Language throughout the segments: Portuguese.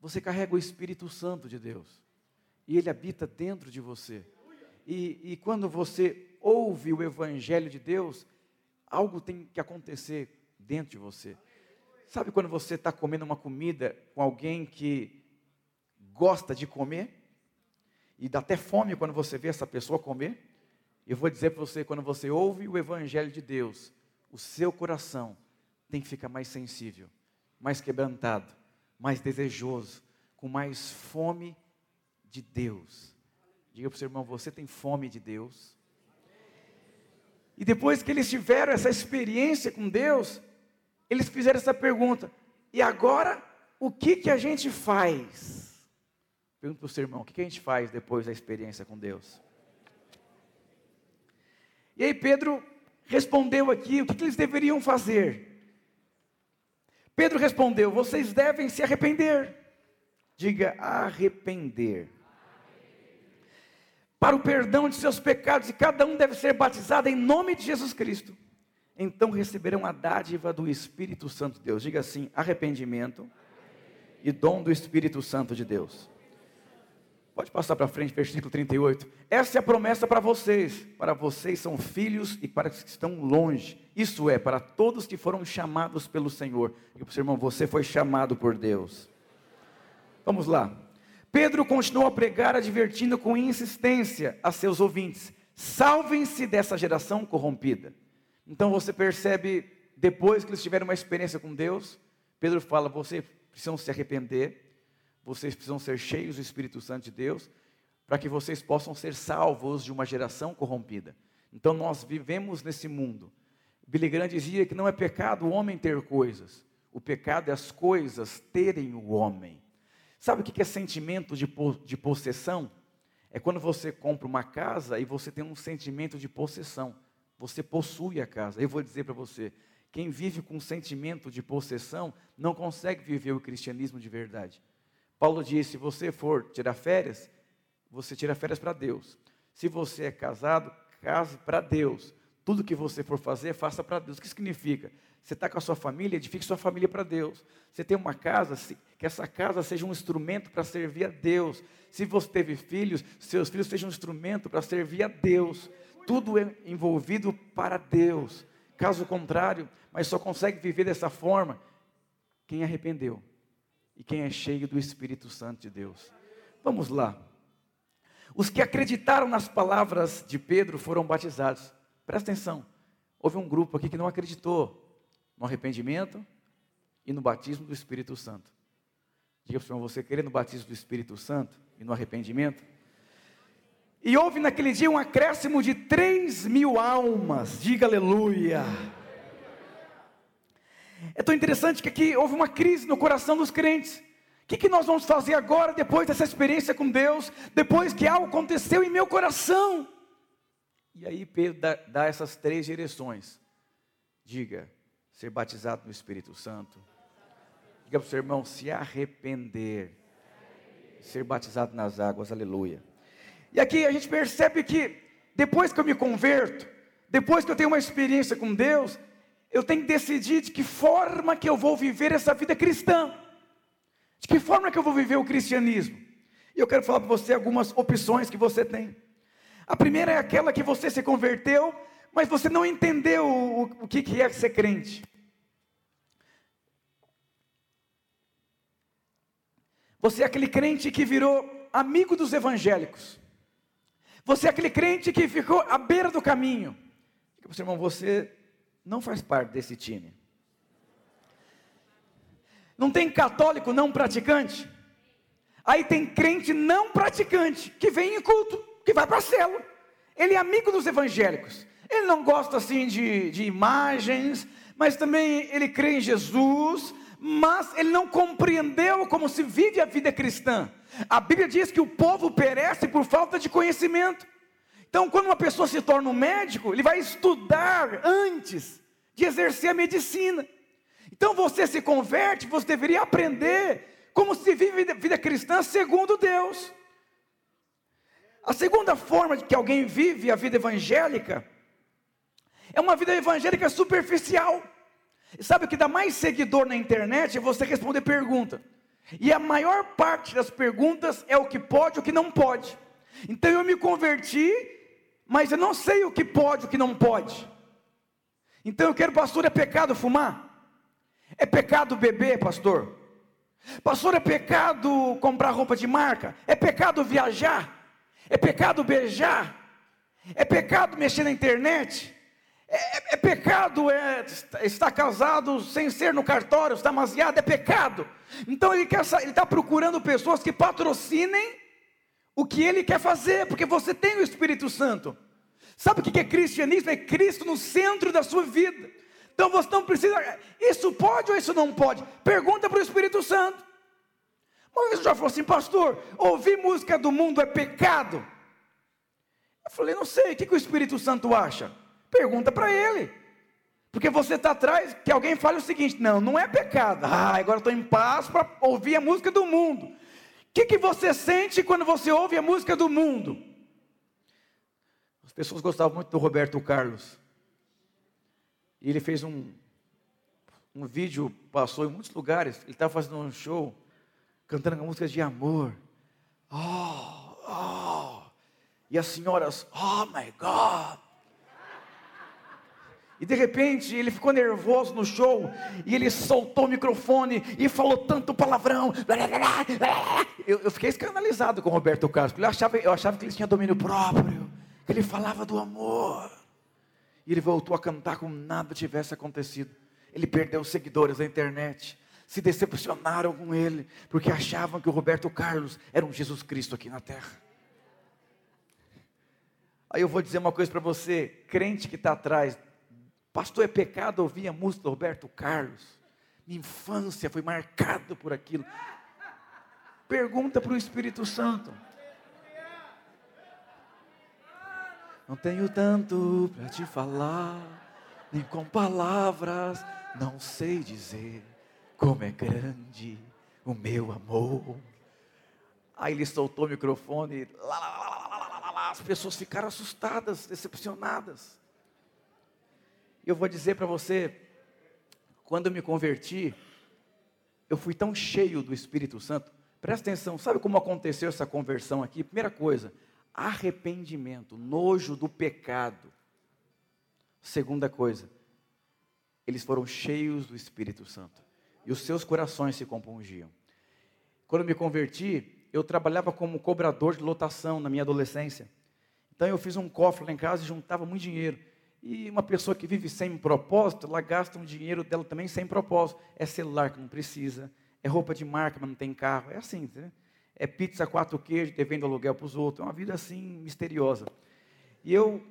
Você carrega o Espírito Santo de Deus. E ele habita dentro de você. E, e quando você ouve o Evangelho de Deus, algo tem que acontecer dentro de você. Sabe quando você está comendo uma comida com alguém que gosta de comer? E dá até fome quando você vê essa pessoa comer? Eu vou dizer para você, quando você ouve o Evangelho de Deus, o seu coração tem que ficar mais sensível, mais quebrantado, mais desejoso, com mais fome de Deus. Diga para o seu irmão, você tem fome de Deus? E depois que eles tiveram essa experiência com Deus, eles fizeram essa pergunta: e agora o que, que a gente faz? Pergunta para o seu irmão: o que, que a gente faz depois da experiência com Deus? E aí Pedro respondeu aqui o que, que eles deveriam fazer. Pedro respondeu: vocês devem se arrepender. Diga arrepender para o perdão de seus pecados, e cada um deve ser batizado em nome de Jesus Cristo. Então receberão a dádiva do Espírito Santo de Deus. Diga assim: arrependimento e dom do Espírito Santo de Deus. Pode passar para frente, versículo 38. Essa é a promessa para vocês. Para vocês são filhos e para os que estão longe. Isso é, para todos que foram chamados pelo Senhor. E para o seu irmão, você foi chamado por Deus. Vamos lá. Pedro continuou a pregar, advertindo com insistência a seus ouvintes: salvem-se dessa geração corrompida. Então você percebe, depois que eles tiveram uma experiência com Deus, Pedro fala: vocês precisam se arrepender, vocês precisam ser cheios do Espírito Santo de Deus, para que vocês possam ser salvos de uma geração corrompida. Então nós vivemos nesse mundo. Billy Graham dizia que não é pecado o homem ter coisas, o pecado é as coisas terem o homem. Sabe o que é sentimento de, de possessão? É quando você compra uma casa e você tem um sentimento de possessão. Você possui a casa. Eu vou dizer para você: quem vive com sentimento de possessão não consegue viver o cristianismo de verdade. Paulo disse: se você for tirar férias, você tira férias para Deus. Se você é casado, case para Deus. Tudo que você for fazer, faça para Deus. O que significa? Você está com a sua família, edifique sua família para Deus. Você tem uma casa, que essa casa seja um instrumento para servir a Deus. Se você teve filhos, seus filhos sejam um instrumento para servir a Deus. Tudo é envolvido para Deus. Caso contrário, mas só consegue viver dessa forma quem arrependeu e quem é cheio do Espírito Santo de Deus. Vamos lá. Os que acreditaram nas palavras de Pedro foram batizados. Presta atenção. Houve um grupo aqui que não acreditou no arrependimento e no batismo do Espírito Santo. Diga para o Senhor, você querer no batismo do Espírito Santo e no arrependimento? E houve naquele dia um acréscimo de 3 mil almas, diga aleluia. É tão interessante que aqui houve uma crise no coração dos crentes. O que, que nós vamos fazer agora, depois dessa experiência com Deus, depois que algo aconteceu em meu coração? E aí Pedro dá, dá essas três direções. Diga, ser batizado no Espírito Santo. Diga para o seu irmão, se arrepender. Ser batizado nas águas, aleluia. E aqui a gente percebe que depois que eu me converto, depois que eu tenho uma experiência com Deus, eu tenho que decidir de que forma que eu vou viver essa vida cristã. De que forma que eu vou viver o cristianismo. E eu quero falar para você algumas opções que você tem. A primeira é aquela que você se converteu mas você não entendeu o, o que, que é ser crente. Você é aquele crente que virou amigo dos evangélicos. Você é aquele crente que ficou à beira do caminho. Para irmão, você não faz parte desse time. Não tem católico não praticante? Aí tem crente não praticante, que vem em culto, que vai para a célula. Ele é amigo dos evangélicos. Ele não gosta assim de, de imagens, mas também ele crê em Jesus, mas ele não compreendeu como se vive a vida cristã. A Bíblia diz que o povo perece por falta de conhecimento. Então, quando uma pessoa se torna um médico, ele vai estudar antes de exercer a medicina. Então, você se converte, você deveria aprender como se vive a vida cristã segundo Deus. A segunda forma de que alguém vive a vida evangélica é uma vida evangélica superficial. E sabe o que dá mais seguidor na internet? É você responder pergunta. E a maior parte das perguntas é o que pode e o que não pode. Então eu me converti, mas eu não sei o que pode o que não pode. Então eu quero, pastor, é pecado fumar? É pecado beber, pastor? Pastor, é pecado comprar roupa de marca? É pecado viajar? É pecado beijar? É pecado mexer na internet? É, é, é pecado é, estar casado sem ser no cartório, estar maziado, é pecado. Então ele está procurando pessoas que patrocinem o que ele quer fazer, porque você tem o Espírito Santo. Sabe o que é cristianismo? É Cristo no centro da sua vida. Então você não precisa, isso pode ou isso não pode? Pergunta para o Espírito Santo. Uma vez eu já falou assim, pastor, ouvir música do mundo é pecado? Eu falei, não sei, o que, que o Espírito Santo acha? Pergunta para ele. Porque você está atrás que alguém fale o seguinte: não, não é pecado. Ah, agora estou em paz para ouvir a música do mundo. Que, que você sente quando você ouve a música do mundo? As pessoas gostavam muito do Roberto Carlos. E ele fez um, um vídeo, passou em muitos lugares. Ele estava fazendo um show, cantando músicas de amor. Oh, oh. E as senhoras, oh my God. E de repente ele ficou nervoso no show e ele soltou o microfone e falou tanto palavrão. Eu, eu fiquei escandalizado com o Roberto Carlos, porque eu achava, eu achava que ele tinha domínio próprio, que ele falava do amor. E ele voltou a cantar como nada tivesse acontecido. Ele perdeu seguidores na internet, se decepcionaram com ele, porque achavam que o Roberto Carlos era um Jesus Cristo aqui na terra. Aí eu vou dizer uma coisa para você, crente que está atrás Pastor, é pecado ouvir a música do Roberto Carlos. Minha infância foi marcada por aquilo. Pergunta para o Espírito Santo. Não tenho tanto para te falar, nem com palavras não sei dizer como é grande o meu amor. Aí ele soltou o microfone, lá, lá, lá, as pessoas ficaram assustadas, decepcionadas. Eu vou dizer para você, quando eu me converti, eu fui tão cheio do Espírito Santo. Presta atenção, sabe como aconteceu essa conversão aqui? Primeira coisa, arrependimento, nojo do pecado. Segunda coisa, eles foram cheios do Espírito Santo e os seus corações se compungiam. Quando me converti, eu trabalhava como cobrador de lotação na minha adolescência. Então eu fiz um cofre lá em casa e juntava muito dinheiro. E uma pessoa que vive sem propósito, ela gasta um dinheiro dela também sem propósito. É celular que não precisa, é roupa de marca, mas não tem carro. É assim, né? é pizza quatro queijos, devendo aluguel para os outros. É uma vida assim misteriosa. E eu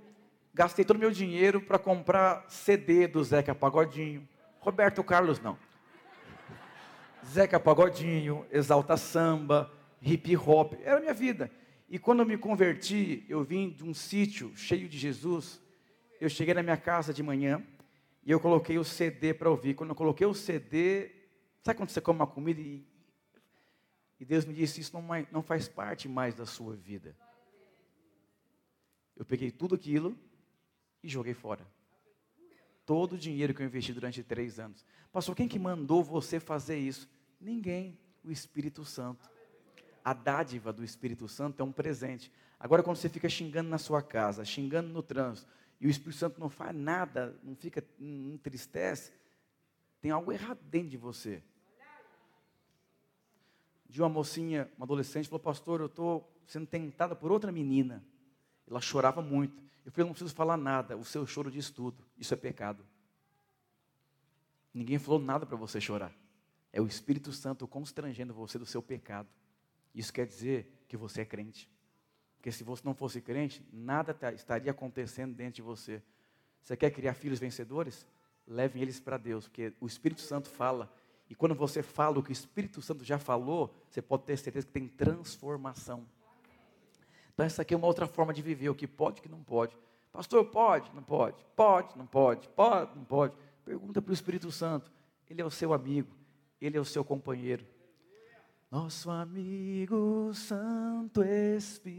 gastei todo o meu dinheiro para comprar CD do Zeca Pagodinho. Roberto Carlos não. Zeca Pagodinho, Exalta Samba, hip hop, era a minha vida. E quando eu me converti, eu vim de um sítio cheio de Jesus, eu cheguei na minha casa de manhã e eu coloquei o CD para ouvir. Quando eu coloquei o CD, sabe quando você come uma comida e, e Deus me disse: Isso não, não faz parte mais da sua vida. Eu peguei tudo aquilo e joguei fora. Todo o dinheiro que eu investi durante três anos. Pastor, quem que mandou você fazer isso? Ninguém. O Espírito Santo. A dádiva do Espírito Santo é um presente. Agora, quando você fica xingando na sua casa, xingando no trânsito, e o Espírito Santo não faz nada, não fica, entristece, tem algo errado dentro de você. De uma mocinha, uma adolescente, falou, pastor, eu estou sendo tentada por outra menina. Ela chorava muito. Eu falei, não preciso falar nada, o seu choro diz tudo. Isso é pecado. Ninguém falou nada para você chorar. É o Espírito Santo constrangendo você do seu pecado. Isso quer dizer que você é crente. Porque se você não fosse crente, nada estaria acontecendo dentro de você. Você quer criar filhos vencedores? Levem eles para Deus, porque o Espírito Santo fala. E quando você fala o que o Espírito Santo já falou, você pode ter certeza que tem transformação. Então, essa aqui é uma outra forma de viver, o que pode, o que não pode. Pastor, pode, não pode, pode, não pode, pode, não pode. Pergunta para o Espírito Santo. Ele é o seu amigo, ele é o seu companheiro. Nosso amigo Santo Espírito,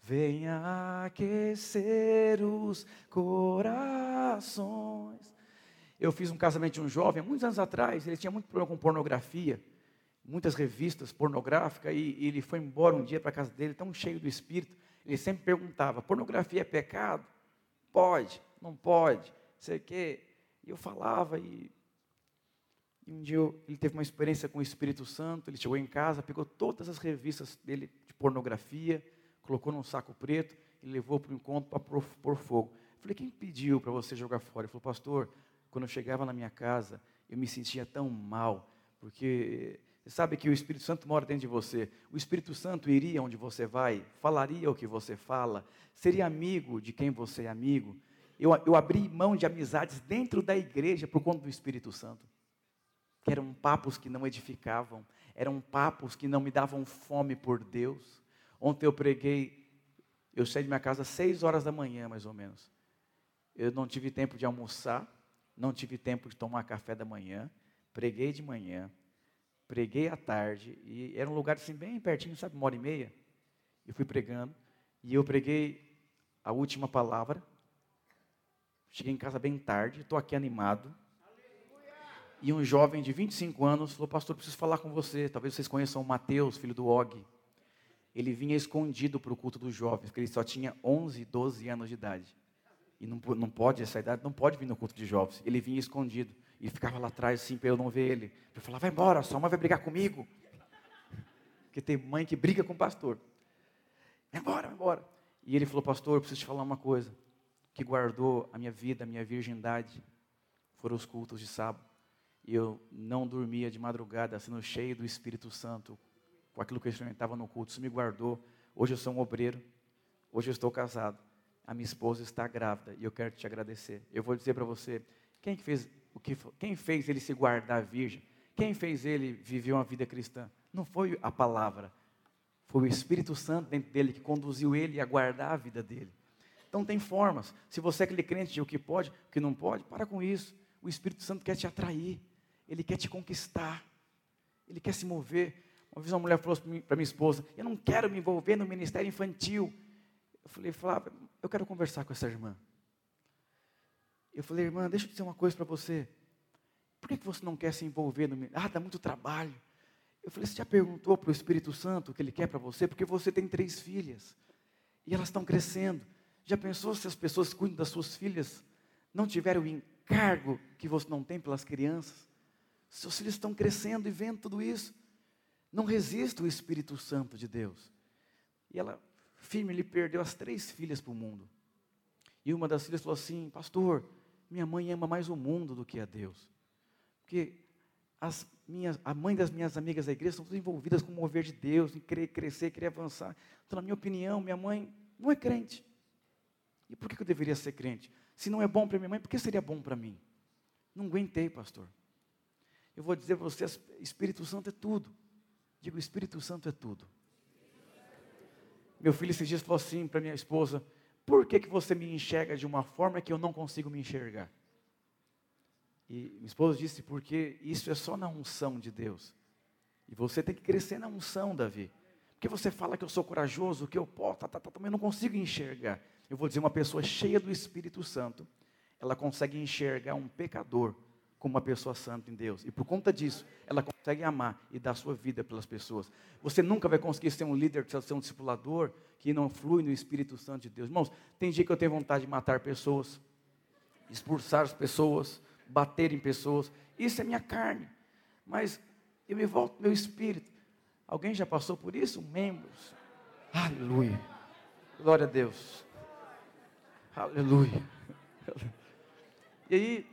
venha aquecer os corações. Eu fiz um casamento de um jovem, muitos anos atrás, ele tinha muito problema com pornografia, muitas revistas pornográficas, e, e ele foi embora um dia para a casa dele, tão cheio do espírito, ele sempre perguntava: pornografia é pecado? Pode, não pode, sei o quê. E eu falava, e, e um dia ele teve uma experiência com o Espírito Santo, ele chegou em casa, pegou todas as revistas dele de pornografia, colocou num saco preto e levou para o encontro para pôr fogo. Eu falei, quem pediu para você jogar fora? Ele falou, pastor, quando eu chegava na minha casa, eu me sentia tão mal, porque você sabe que o Espírito Santo mora dentro de você. O Espírito Santo iria onde você vai, falaria o que você fala, seria amigo de quem você é amigo. Eu, eu abri mão de amizades dentro da igreja por conta do Espírito Santo. Que eram papos que não edificavam, eram papos que não me davam fome por Deus. Ontem eu preguei, eu saí de minha casa às seis horas da manhã, mais ou menos. Eu não tive tempo de almoçar, não tive tempo de tomar café da manhã, preguei de manhã, preguei à tarde, e era um lugar assim bem pertinho, sabe, uma hora e meia. Eu fui pregando, e eu preguei a última palavra. Cheguei em casa bem tarde, estou aqui animado. E um jovem de 25 anos falou: Pastor, preciso falar com você. Talvez vocês conheçam o Mateus, filho do Og. Ele vinha escondido para o culto dos jovens, porque ele só tinha 11, 12 anos de idade. E não, não pode, essa idade não pode vir no culto de jovens. Ele vinha escondido. E ficava lá atrás, assim, para eu não ver ele. Eu falava, vai embora, sua mãe vai brigar comigo. Porque tem mãe que briga com o pastor. Vai embora, vai embora. E ele falou, pastor, preciso te falar uma coisa. Que guardou a minha vida, a minha virgindade, foram os cultos de sábado. E eu não dormia de madrugada, sendo cheio do Espírito Santo, com aquilo que eu experimentava no culto. Isso me guardou. Hoje eu sou um obreiro. Hoje eu estou casado. A minha esposa está grávida e eu quero te agradecer. Eu vou dizer para você, quem fez o que, quem fez ele se guardar virgem? Quem fez ele viver uma vida cristã? Não foi a palavra, foi o Espírito Santo dentro dele que conduziu ele a guardar a vida dele. Então tem formas. Se você é aquele crente de o que pode, o que não pode, para com isso. O Espírito Santo quer te atrair, ele quer te conquistar, ele quer se mover. Uma vez uma mulher falou para minha esposa: Eu não quero me envolver no ministério infantil. Eu falei, Flávia, eu quero conversar com essa irmã. Eu falei, irmã, deixa eu dizer uma coisa para você. Por que, que você não quer se envolver no Ah, dá muito trabalho. Eu falei, você já perguntou para o Espírito Santo o que ele quer para você? Porque você tem três filhas. E elas estão crescendo. Já pensou se as pessoas que cuidam das suas filhas não tiverem o encargo que você não tem pelas crianças? Seus filhos estão crescendo e vendo tudo isso. Não resista o Espírito Santo de Deus. E ela, firme, ele perdeu as três filhas para o mundo. E uma das filhas falou assim: Pastor, minha mãe ama mais o mundo do que a Deus. Porque as minhas, a mãe das minhas amigas da igreja estão todas envolvidas com o mover de Deus, em querer crescer, querer avançar. Então, na minha opinião, minha mãe não é crente. E por que eu deveria ser crente? Se não é bom para minha mãe, por que seria bom para mim? Não aguentei, pastor. Eu vou dizer para vocês, Espírito Santo é tudo. Digo, Espírito Santo é tudo. Meu filho esses dias falou assim para minha esposa, por que, que você me enxerga de uma forma que eu não consigo me enxergar? E minha esposa disse, porque isso é só na unção de Deus. E você tem que crescer na unção, Davi. Porque você fala que eu sou corajoso, que eu posso, tá, tá, tá, também não consigo enxergar. Eu vou dizer, uma pessoa cheia do Espírito Santo, ela consegue enxergar um pecador como uma pessoa santa em Deus. E por conta disso, ela consegue amar e dar sua vida pelas pessoas. Você nunca vai conseguir ser um líder, ser um discipulador que não flui no Espírito Santo de Deus. Irmãos, tem dia que eu tenho vontade de matar pessoas, expulsar as pessoas, bater em pessoas. Isso é minha carne. Mas eu me volto meu espírito. Alguém já passou por isso? Membros. Aleluia. Glória a Deus. Aleluia. E aí,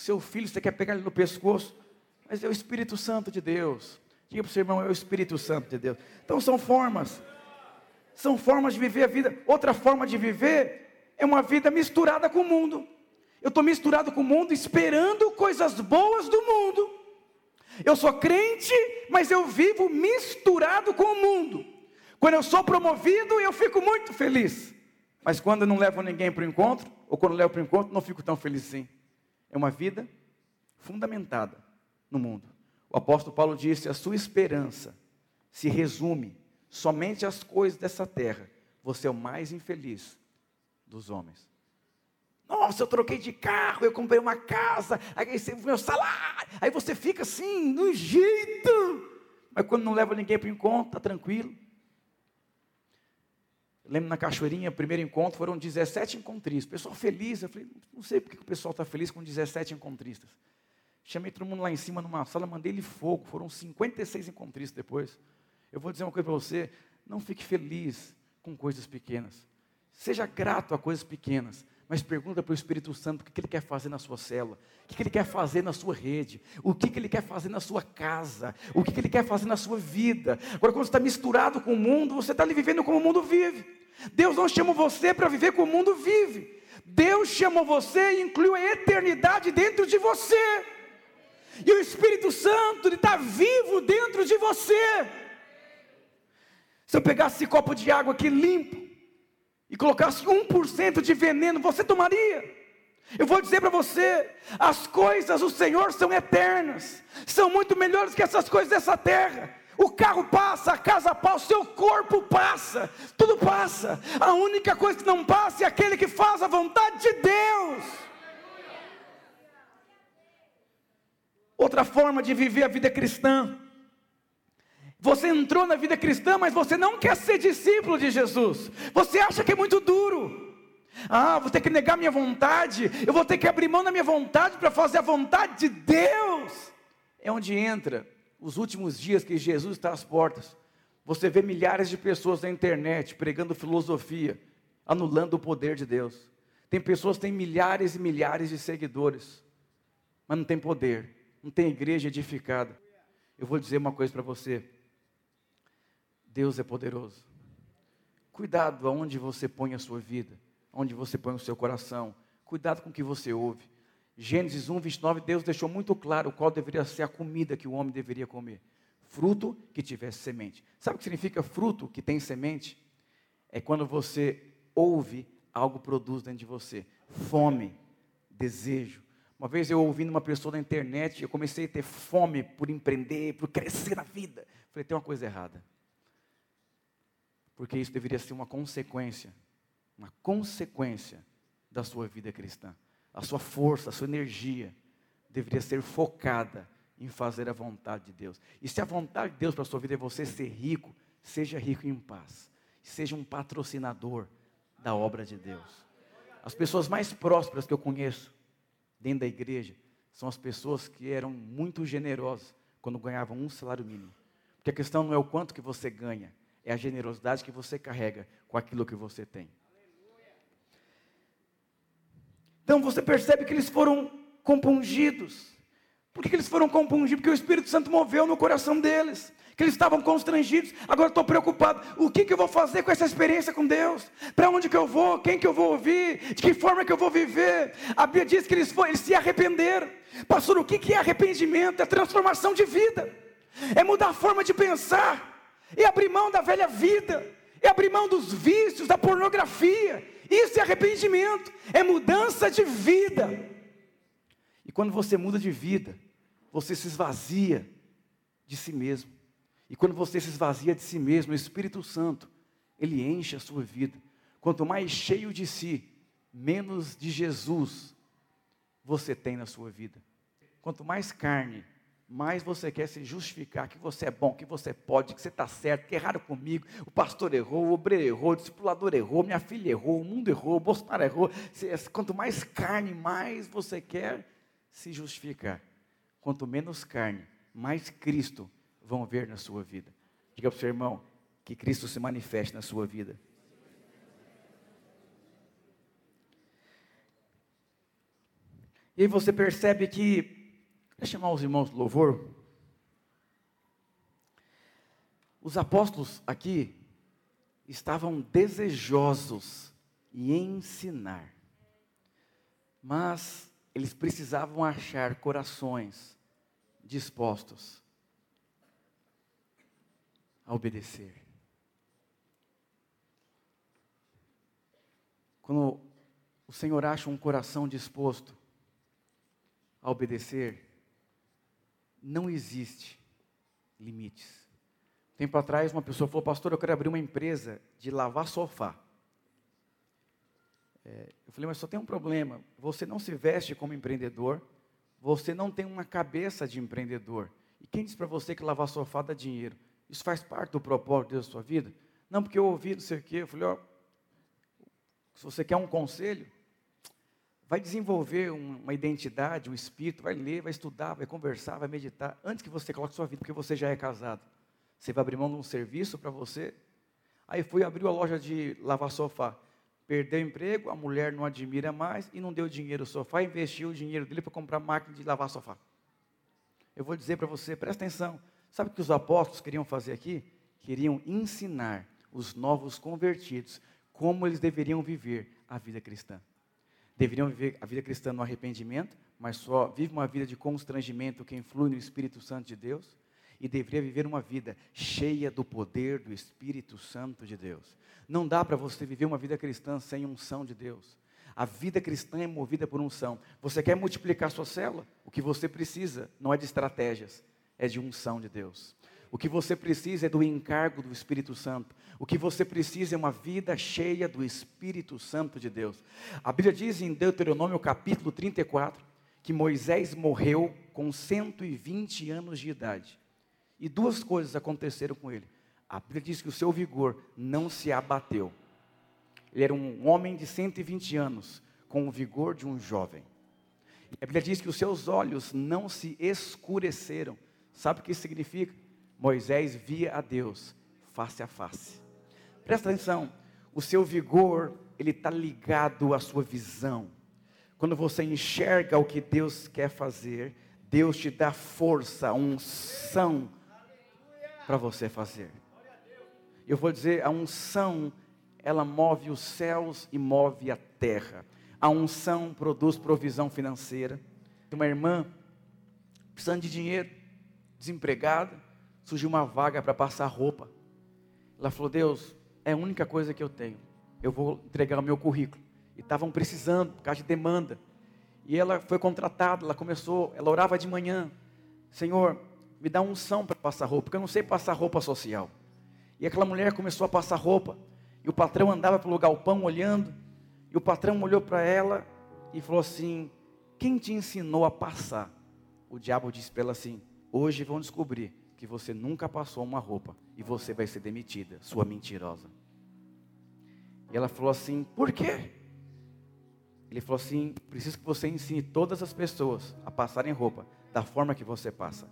seu filho, você quer pegar ele no pescoço, mas é o Espírito Santo de Deus. Diga para o seu irmão, é o Espírito Santo de Deus. Então são formas, são formas de viver a vida. Outra forma de viver é uma vida misturada com o mundo. Eu estou misturado com o mundo, esperando coisas boas do mundo. Eu sou crente, mas eu vivo misturado com o mundo. Quando eu sou promovido, eu fico muito feliz. Mas quando eu não levo ninguém para o encontro, ou quando levo para o encontro, não fico tão feliz assim é uma vida fundamentada no mundo. O apóstolo Paulo disse: a sua esperança se resume somente às coisas dessa terra. Você é o mais infeliz dos homens. Nossa, eu troquei de carro, eu comprei uma casa, aí você, meu salário, aí você fica assim, no jeito. Mas quando não leva ninguém para o encontro, está tranquilo. Lembro na Cachoeirinha, primeiro encontro, foram 17 encontristas. Pessoal feliz, eu falei, não sei porque o pessoal está feliz com 17 encontristas. Chamei todo mundo lá em cima numa sala, mandei ele fogo. Foram 56 encontristas depois. Eu vou dizer uma coisa para você: não fique feliz com coisas pequenas. Seja grato a coisas pequenas. Mas pergunta para o Espírito Santo o que ele quer fazer na sua cela, o que ele quer fazer na sua rede, o que ele quer fazer na sua casa, o que ele quer fazer na sua vida. Agora, quando você está misturado com o mundo, você está ali vivendo como o mundo vive. Deus não chamou você para viver como o mundo vive. Deus chamou você e incluiu a eternidade dentro de você. E o Espírito Santo está vivo dentro de você. Se eu pegasse esse copo de água aqui limpo e colocasse 1% de veneno, você tomaria? Eu vou dizer para você: as coisas do Senhor são eternas, são muito melhores que essas coisas dessa terra. O carro passa, a casa passa, o seu corpo passa, tudo passa. A única coisa que não passa é aquele que faz a vontade de Deus. Outra forma de viver a vida cristã. Você entrou na vida cristã, mas você não quer ser discípulo de Jesus. Você acha que é muito duro. Ah, vou ter que negar minha vontade, eu vou ter que abrir mão da minha vontade para fazer a vontade de Deus. É onde entra os últimos dias que Jesus está às portas. Você vê milhares de pessoas na internet pregando filosofia, anulando o poder de Deus. Tem pessoas que têm milhares e milhares de seguidores, mas não tem poder não tem igreja edificada. Eu vou dizer uma coisa para você. Deus é poderoso. Cuidado aonde você põe a sua vida, onde você põe o seu coração. Cuidado com o que você ouve. Gênesis 1, 29, Deus deixou muito claro qual deveria ser a comida que o homem deveria comer. Fruto que tivesse semente. Sabe o que significa fruto que tem semente? É quando você ouve, algo produz dentro de você. Fome, desejo, uma vez eu ouvindo uma pessoa na internet, eu comecei a ter fome por empreender, por crescer na vida. Falei, tem uma coisa errada. Porque isso deveria ser uma consequência, uma consequência da sua vida cristã. A sua força, a sua energia deveria ser focada em fazer a vontade de Deus. E se a vontade de Deus para a sua vida é você ser rico, seja rico em paz. Seja um patrocinador da obra de Deus. As pessoas mais prósperas que eu conheço, dentro da igreja são as pessoas que eram muito generosas quando ganhavam um salário mínimo. Porque a questão não é o quanto que você ganha, é a generosidade que você carrega com aquilo que você tem. Então você percebe que eles foram compungidos. Por que, eles foram compungidos? Porque o Espírito Santo moveu no coração deles que eles estavam constrangidos. Agora estou preocupado. O que, que eu vou fazer com essa experiência com Deus? Para onde que eu vou? Quem que eu vou ouvir? De que forma que eu vou viver? A Bíblia diz que eles, foram, eles se arrependeram. Pastor, o que, que é arrependimento? É transformação de vida. É mudar a forma de pensar. É abrir mão da velha vida. É abrir mão dos vícios, da pornografia. Isso é arrependimento. É mudança de vida. E quando você muda de vida, você se esvazia de si mesmo. E quando você se esvazia de si mesmo, o Espírito Santo, ele enche a sua vida. Quanto mais cheio de si, menos de Jesus você tem na sua vida. Quanto mais carne, mais você quer se justificar que você é bom, que você pode, que você está certo, que erraram comigo, o pastor errou, o obreiro errou, o discipulador errou, minha filha errou, o mundo errou, o Bolsonaro errou. Quanto mais carne, mais você quer se justificar. Quanto menos carne, mais Cristo vão ver na sua vida. Diga para o seu irmão que Cristo se manifeste na sua vida. E aí você percebe que, deixa chamar os irmãos do louvor. Os apóstolos aqui estavam desejosos em ensinar, mas eles precisavam achar corações dispostos a obedecer. Quando o Senhor acha um coração disposto a obedecer, não existe limites. Tempo atrás, uma pessoa falou, pastor, eu quero abrir uma empresa de lavar sofá. É, eu falei, mas só tem um problema. Você não se veste como empreendedor, você não tem uma cabeça de empreendedor. E quem diz para você que lavar sofá dá dinheiro? Isso faz parte do propósito da sua vida? Não, porque eu ouvi não sei o quê. Eu falei, ó, se você quer um conselho, vai desenvolver uma identidade, um espírito, vai ler, vai estudar, vai conversar, vai meditar, antes que você coloque sua vida, porque você já é casado. Você vai abrir mão de um serviço para você. Aí fui abrir a loja de lavar sofá. Perdeu o emprego, a mulher não admira mais e não deu dinheiro ao sofá, investiu o dinheiro dele para comprar máquina de lavar sofá. Eu vou dizer para você, presta atenção. Sabe o que os apóstolos queriam fazer aqui? Queriam ensinar os novos convertidos como eles deveriam viver a vida cristã. Deveriam viver a vida cristã no arrependimento, mas só vive uma vida de constrangimento que influi no Espírito Santo de Deus, e deveria viver uma vida cheia do poder do Espírito Santo de Deus. Não dá para você viver uma vida cristã sem unção de Deus. A vida cristã é movida por unção. Você quer multiplicar sua célula? O que você precisa não é de estratégias, é de unção de Deus. O que você precisa é do encargo do Espírito Santo. O que você precisa é uma vida cheia do Espírito Santo de Deus. A Bíblia diz em Deuteronômio capítulo 34 que Moisés morreu com 120 anos de idade. E duas coisas aconteceram com ele. A Bíblia diz que o seu vigor não se abateu. Ele era um homem de 120 anos, com o vigor de um jovem. E a Bíblia diz que os seus olhos não se escureceram. Sabe o que isso significa? Moisés via a Deus face a face. Presta atenção, o seu vigor, ele está ligado à sua visão. Quando você enxerga o que Deus quer fazer, Deus te dá força, unção para você fazer. Eu vou dizer, a unção, ela move os céus e move a terra. A unção produz provisão financeira. Uma irmã precisando de dinheiro, desempregada, surgiu uma vaga para passar roupa. Ela falou: Deus, é a única coisa que eu tenho. Eu vou entregar o meu currículo. E estavam precisando, por causa de demanda. E ela foi contratada, ela começou, ela orava de manhã: Senhor, me dá unção para passar roupa, porque eu não sei passar roupa social. E aquela mulher começou a passar roupa, e o patrão andava pelo galpão olhando, e o patrão olhou para ela e falou assim: Quem te ensinou a passar? O diabo disse para ela assim: Hoje vão descobrir que você nunca passou uma roupa e você vai ser demitida, sua mentirosa. E ela falou assim: Por quê? Ele falou assim: Preciso que você ensine todas as pessoas a passarem roupa da forma que você passa.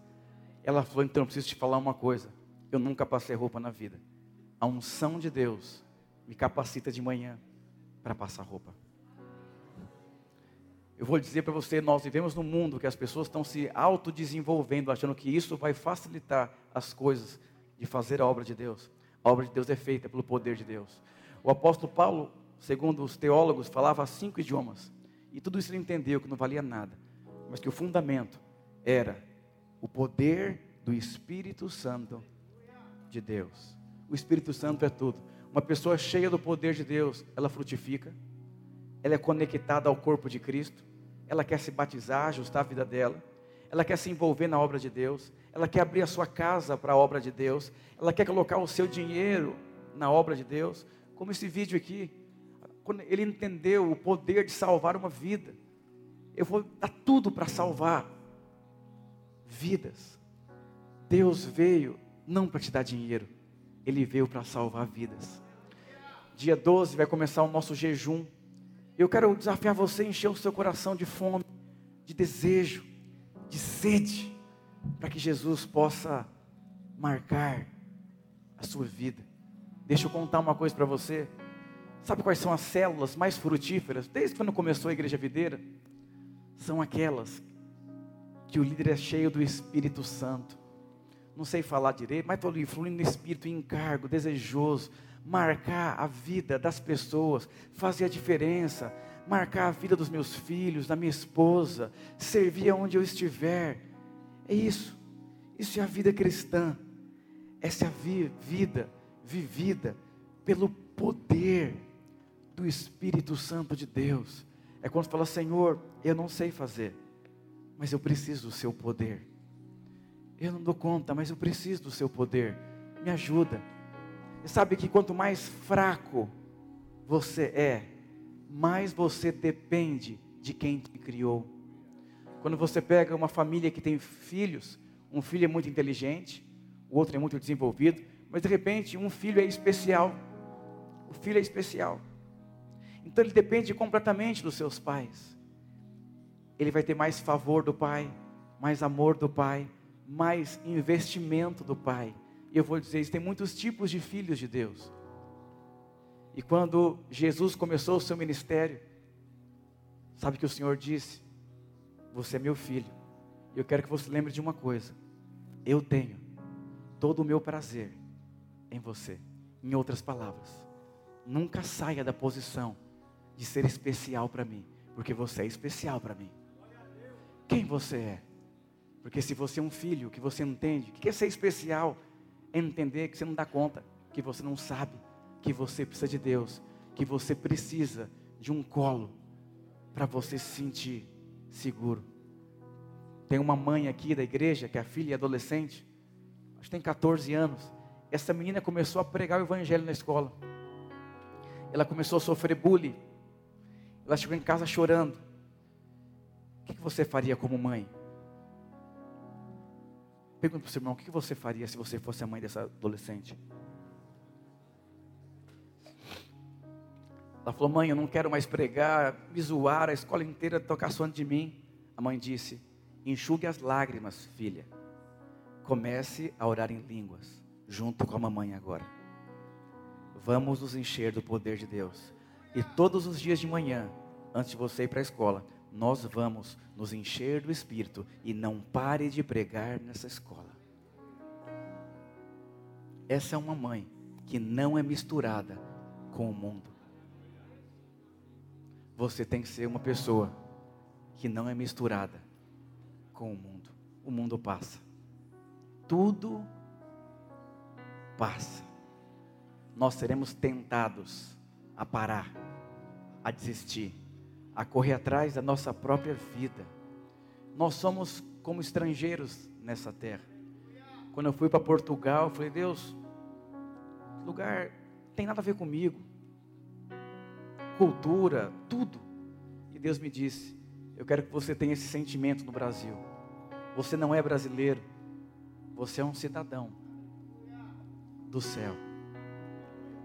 Ela falou: Então, eu preciso te falar uma coisa. Eu nunca passei roupa na vida. A unção de Deus me capacita de manhã para passar roupa. Eu vou dizer para você, nós vivemos num mundo que as pessoas estão se autodesenvolvendo, achando que isso vai facilitar as coisas de fazer a obra de Deus. A obra de Deus é feita pelo poder de Deus. O apóstolo Paulo, segundo os teólogos, falava cinco idiomas. E tudo isso ele entendeu que não valia nada, mas que o fundamento era o poder do Espírito Santo de Deus. O Espírito Santo é tudo. Uma pessoa cheia do poder de Deus, ela frutifica, ela é conectada ao corpo de Cristo, ela quer se batizar, ajustar a vida dela, ela quer se envolver na obra de Deus, ela quer abrir a sua casa para a obra de Deus, ela quer colocar o seu dinheiro na obra de Deus, como esse vídeo aqui, quando ele entendeu o poder de salvar uma vida, eu vou dar tudo para salvar vidas. Deus veio não para te dar dinheiro, Ele veio para salvar vidas. Dia 12 vai começar o nosso jejum. Eu quero desafiar você a encher o seu coração de fome, de desejo, de sede, para que Jesus possa marcar a sua vida. Deixa eu contar uma coisa para você. Sabe quais são as células mais frutíferas? Desde quando começou a igreja videira? São aquelas que o líder é cheio do Espírito Santo. Não sei falar direito, mas estou fluindo no Espírito, encargo, desejoso, marcar a vida das pessoas, fazer a diferença, marcar a vida dos meus filhos, da minha esposa, servir aonde eu estiver. É isso. Isso é a vida cristã. Essa é a vi vida vivida pelo poder do Espírito Santo de Deus. É quando fala, Senhor, eu não sei fazer, mas eu preciso do seu poder. Eu não dou conta, mas eu preciso do seu poder. Me ajuda. E sabe que quanto mais fraco você é, mais você depende de quem te criou. Quando você pega uma família que tem filhos, um filho é muito inteligente, o outro é muito desenvolvido, mas de repente um filho é especial. O filho é especial. Então ele depende completamente dos seus pais. Ele vai ter mais favor do pai, mais amor do pai, mais investimento do pai. E eu vou dizer, tem muitos tipos de filhos de Deus. E quando Jesus começou o seu ministério, sabe que o Senhor disse: Você é meu filho. E eu quero que você lembre de uma coisa: Eu tenho todo o meu prazer em você. Em outras palavras, nunca saia da posição de ser especial para mim, porque você é especial para mim. Quem você é? Porque se você é um filho que você entende, o que é ser especial? É entender que você não dá conta, que você não sabe, que você precisa de Deus, que você precisa de um colo para você se sentir seguro. Tem uma mãe aqui da igreja que a filha é adolescente, acho que tem 14 anos. Essa menina começou a pregar o evangelho na escola. Ela começou a sofrer bullying. Ela chegou em casa chorando. O que você faria como mãe? Pergunta para o seu irmão: o que você faria se você fosse a mãe dessa adolescente? Ela falou: Mãe, eu não quero mais pregar, me zoar, a escola inteira tocar som de mim. A mãe disse: Enxugue as lágrimas, filha. Comece a orar em línguas, junto com a mamãe agora. Vamos nos encher do poder de Deus. E todos os dias de manhã, antes de você ir para a escola, nós vamos nos encher do Espírito e não pare de pregar nessa escola. Essa é uma mãe que não é misturada com o mundo você tem que ser uma pessoa que não é misturada com o mundo. O mundo passa. Tudo passa. Nós seremos tentados a parar, a desistir, a correr atrás da nossa própria vida. Nós somos como estrangeiros nessa terra. Quando eu fui para Portugal, eu falei: Deus, lugar tem nada a ver comigo cultura, tudo. E Deus me disse: Eu quero que você tenha esse sentimento no Brasil. Você não é brasileiro, você é um cidadão do céu.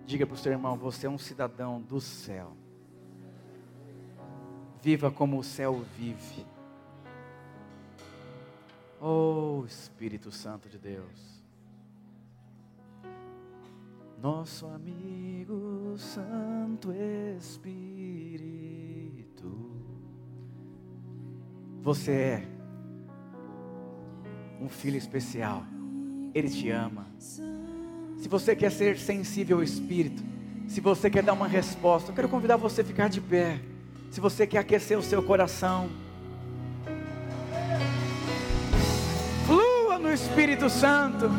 Diga para o seu irmão: Você é um cidadão do céu. Viva como o céu vive. Oh Espírito Santo de Deus nosso amigo Santo Espírito. Você é um filho especial, Ele te ama. Se você quer ser sensível ao Espírito, se você quer dar uma resposta, eu quero convidar você a ficar de pé. Se você quer aquecer o seu coração, flua no Espírito Santo.